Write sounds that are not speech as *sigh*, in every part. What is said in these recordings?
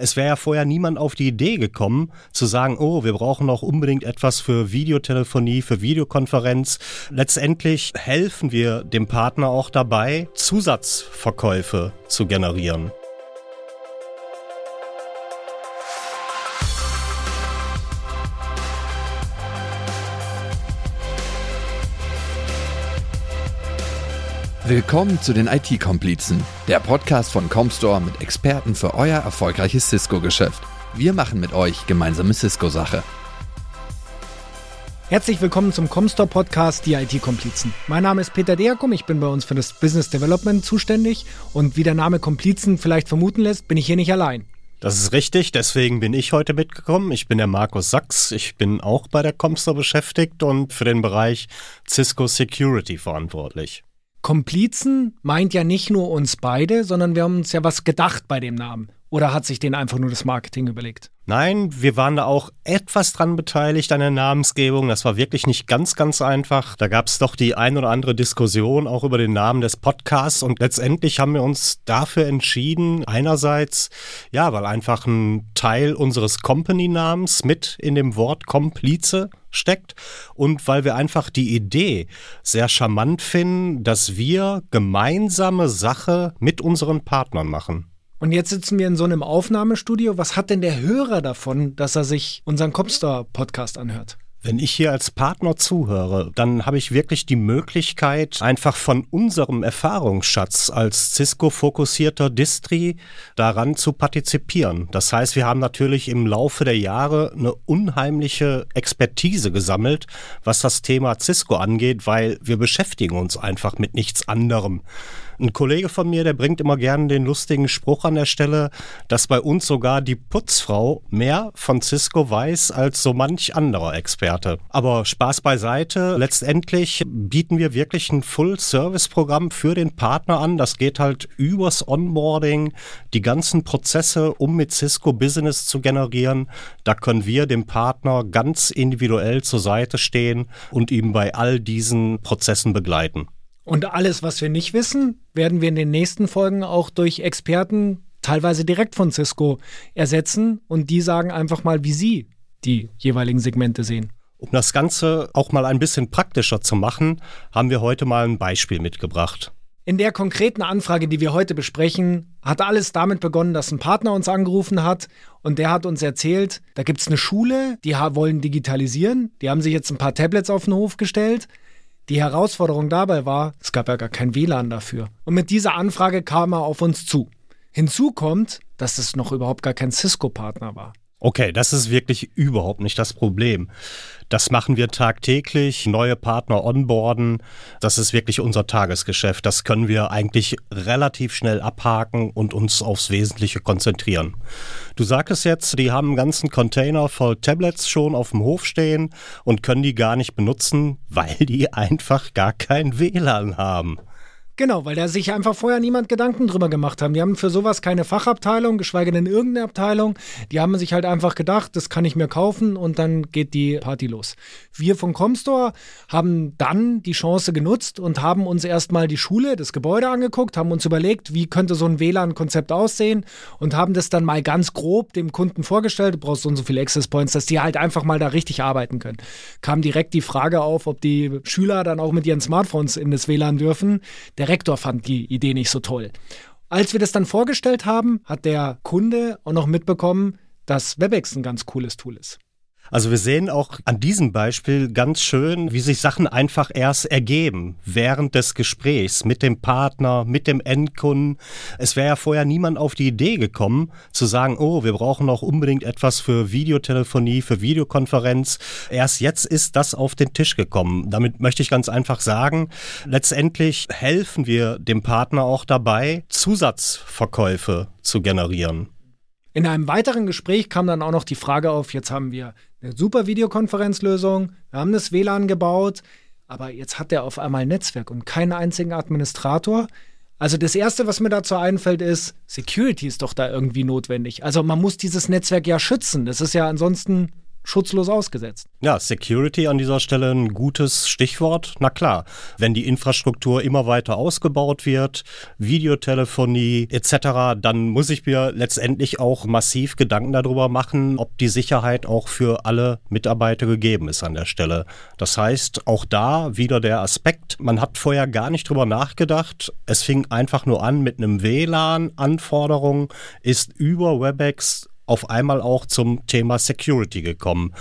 Es wäre ja vorher niemand auf die Idee gekommen, zu sagen, oh, wir brauchen noch unbedingt etwas für Videotelefonie, für Videokonferenz. Letztendlich helfen wir dem Partner auch dabei, Zusatzverkäufe zu generieren. Willkommen zu den IT-Komplizen, der Podcast von Comstore mit Experten für euer erfolgreiches Cisco-Geschäft. Wir machen mit euch gemeinsame Cisco-Sache. Herzlich willkommen zum Comstore Podcast, die IT-Komplizen. Mein Name ist Peter Deakum, ich bin bei uns für das Business Development zuständig und wie der Name Komplizen vielleicht vermuten lässt, bin ich hier nicht allein. Das ist richtig, deswegen bin ich heute mitgekommen. Ich bin der Markus Sachs, ich bin auch bei der Comstore beschäftigt und für den Bereich Cisco Security verantwortlich. Komplizen meint ja nicht nur uns beide, sondern wir haben uns ja was gedacht bei dem Namen. Oder hat sich den einfach nur das Marketing überlegt? Nein, wir waren da auch etwas dran beteiligt an der Namensgebung. Das war wirklich nicht ganz, ganz einfach. Da gab es doch die ein oder andere Diskussion auch über den Namen des Podcasts und letztendlich haben wir uns dafür entschieden, einerseits, ja, weil einfach ein Teil unseres Company-Namens mit in dem Wort Komplize steckt und weil wir einfach die Idee sehr charmant finden, dass wir gemeinsame Sache mit unseren Partnern machen. Und jetzt sitzen wir in so einem Aufnahmestudio. Was hat denn der Hörer davon, dass er sich unseren Copstar-Podcast anhört? Wenn ich hier als Partner zuhöre, dann habe ich wirklich die Möglichkeit, einfach von unserem Erfahrungsschatz als Cisco-fokussierter Distri daran zu partizipieren. Das heißt, wir haben natürlich im Laufe der Jahre eine unheimliche Expertise gesammelt, was das Thema Cisco angeht, weil wir beschäftigen uns einfach mit nichts anderem. Ein Kollege von mir, der bringt immer gerne den lustigen Spruch an der Stelle, dass bei uns sogar die Putzfrau mehr von Cisco weiß als so manch anderer Experte. Aber Spaß beiseite. Letztendlich bieten wir wirklich ein Full-Service-Programm für den Partner an. Das geht halt übers Onboarding, die ganzen Prozesse, um mit Cisco Business zu generieren. Da können wir dem Partner ganz individuell zur Seite stehen und ihm bei all diesen Prozessen begleiten. Und alles, was wir nicht wissen, werden wir in den nächsten Folgen auch durch Experten, teilweise direkt von Cisco, ersetzen. Und die sagen einfach mal, wie sie die jeweiligen Segmente sehen. Um das Ganze auch mal ein bisschen praktischer zu machen, haben wir heute mal ein Beispiel mitgebracht. In der konkreten Anfrage, die wir heute besprechen, hat alles damit begonnen, dass ein Partner uns angerufen hat und der hat uns erzählt, da gibt es eine Schule, die wollen digitalisieren, die haben sich jetzt ein paar Tablets auf den Hof gestellt die Herausforderung dabei war, es gab ja gar kein WLAN dafür. Und mit dieser Anfrage kam er auf uns zu. Hinzu kommt, dass es noch überhaupt gar kein Cisco-Partner war. Okay, das ist wirklich überhaupt nicht das Problem. Das machen wir tagtäglich, neue Partner onboarden. Das ist wirklich unser Tagesgeschäft. Das können wir eigentlich relativ schnell abhaken und uns aufs Wesentliche konzentrieren. Du sagtest jetzt, die haben einen ganzen Container voll Tablets schon auf dem Hof stehen und können die gar nicht benutzen, weil die *laughs* einfach gar kein WLAN haben. Genau, weil da sich einfach vorher niemand Gedanken drüber gemacht haben. Die haben für sowas keine Fachabteilung, geschweige denn irgendeine Abteilung. Die haben sich halt einfach gedacht, das kann ich mir kaufen und dann geht die Party los. Wir von Comstore haben dann die Chance genutzt und haben uns erstmal die Schule, das Gebäude angeguckt, haben uns überlegt, wie könnte so ein WLAN-Konzept aussehen und haben das dann mal ganz grob dem Kunden vorgestellt. Du brauchst so und so viele Access Points, dass die halt einfach mal da richtig arbeiten können. Kam direkt die Frage auf, ob die Schüler dann auch mit ihren Smartphones in das WLAN dürfen. Der Rektor fand die Idee nicht so toll. Als wir das dann vorgestellt haben, hat der Kunde auch noch mitbekommen, dass WebEx ein ganz cooles Tool ist. Also wir sehen auch an diesem Beispiel ganz schön, wie sich Sachen einfach erst ergeben während des Gesprächs mit dem Partner, mit dem Endkunden. Es wäre ja vorher niemand auf die Idee gekommen zu sagen, oh, wir brauchen noch unbedingt etwas für Videotelefonie, für Videokonferenz. Erst jetzt ist das auf den Tisch gekommen. Damit möchte ich ganz einfach sagen, letztendlich helfen wir dem Partner auch dabei, Zusatzverkäufe zu generieren. In einem weiteren Gespräch kam dann auch noch die Frage auf, jetzt haben wir eine super Videokonferenzlösung, wir haben das WLAN gebaut, aber jetzt hat er auf einmal Netzwerk und keinen einzigen Administrator. Also das Erste, was mir dazu einfällt, ist, Security ist doch da irgendwie notwendig. Also man muss dieses Netzwerk ja schützen. Das ist ja ansonsten schutzlos ausgesetzt. Ja, Security an dieser Stelle ein gutes Stichwort. Na klar, wenn die Infrastruktur immer weiter ausgebaut wird, Videotelefonie etc., dann muss ich mir letztendlich auch massiv Gedanken darüber machen, ob die Sicherheit auch für alle Mitarbeiter gegeben ist an der Stelle. Das heißt, auch da wieder der Aspekt, man hat vorher gar nicht drüber nachgedacht. Es fing einfach nur an mit einem WLAN-Anforderung, ist über WebEx auf einmal auch zum Thema Security gekommen.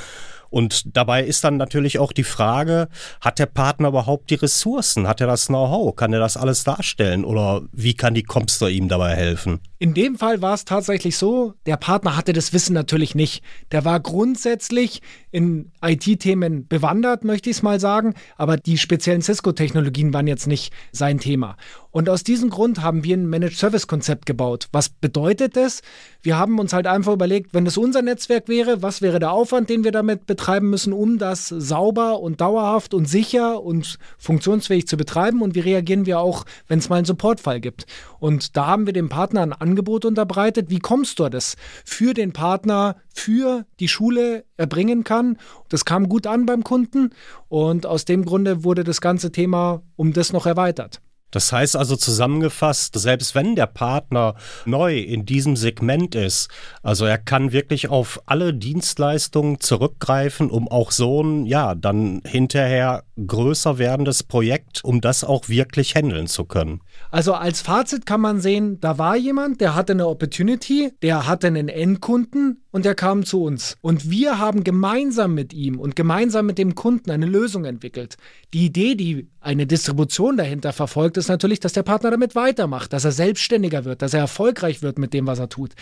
Und dabei ist dann natürlich auch die Frage, hat der Partner überhaupt die Ressourcen? Hat er das Know-how? Kann er das alles darstellen? Oder wie kann die Comster ihm dabei helfen? In dem Fall war es tatsächlich so, der Partner hatte das Wissen natürlich nicht. Der war grundsätzlich in IT-Themen bewandert, möchte ich es mal sagen, aber die speziellen Cisco-Technologien waren jetzt nicht sein Thema. Und aus diesem Grund haben wir ein Managed Service Konzept gebaut. Was bedeutet das? Wir haben uns halt einfach überlegt, wenn es unser Netzwerk wäre, was wäre der Aufwand, den wir damit betreiben müssen, um das sauber und dauerhaft und sicher und funktionsfähig zu betreiben? Und wie reagieren wir auch, wenn es mal einen Supportfall gibt? Und da haben wir dem Partner ein Angebot unterbreitet. Wie kommst du das für den Partner, für die Schule erbringen kann? Das kam gut an beim Kunden und aus dem Grunde wurde das ganze Thema um das noch erweitert. Das heißt also zusammengefasst, selbst wenn der Partner neu in diesem Segment ist, also er kann wirklich auf alle Dienstleistungen zurückgreifen, um auch so ein, ja, dann hinterher größer werdendes Projekt, um das auch wirklich handeln zu können. Also als Fazit kann man sehen, da war jemand, der hatte eine Opportunity, der hatte einen Endkunden und der kam zu uns. Und wir haben gemeinsam mit ihm und gemeinsam mit dem Kunden eine Lösung entwickelt. Die Idee, die eine Distribution dahinter verfolgt, ist natürlich, dass der Partner damit weitermacht, dass er selbstständiger wird, dass er erfolgreich wird mit dem, was er tut.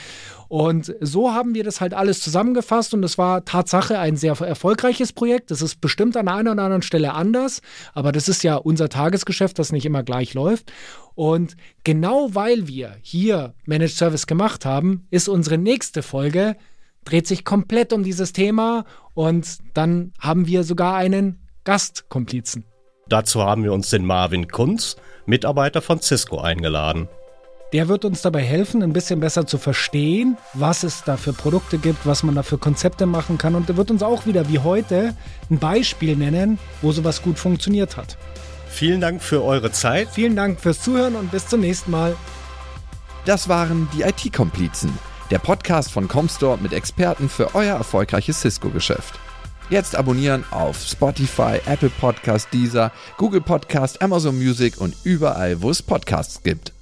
Und so haben wir das halt alles zusammengefasst und es war Tatsache ein sehr erfolgreiches Projekt. Das ist bestimmt an einer oder anderen Stelle anders, aber das ist ja unser Tagesgeschäft, das nicht immer gleich läuft. Und genau weil wir hier Managed Service gemacht haben, ist unsere nächste Folge, dreht sich komplett um dieses Thema und dann haben wir sogar einen Gastkomplizen. Dazu haben wir uns den Marvin Kunz, Mitarbeiter von Cisco, eingeladen. Der wird uns dabei helfen, ein bisschen besser zu verstehen, was es da für Produkte gibt, was man da für Konzepte machen kann. Und er wird uns auch wieder wie heute ein Beispiel nennen, wo sowas gut funktioniert hat. Vielen Dank für eure Zeit. Vielen Dank fürs Zuhören und bis zum nächsten Mal. Das waren die IT-Komplizen, der Podcast von Comstore mit Experten für euer erfolgreiches Cisco-Geschäft. Jetzt abonnieren auf Spotify, Apple Podcast, Deezer, Google Podcast, Amazon Music und überall, wo es Podcasts gibt.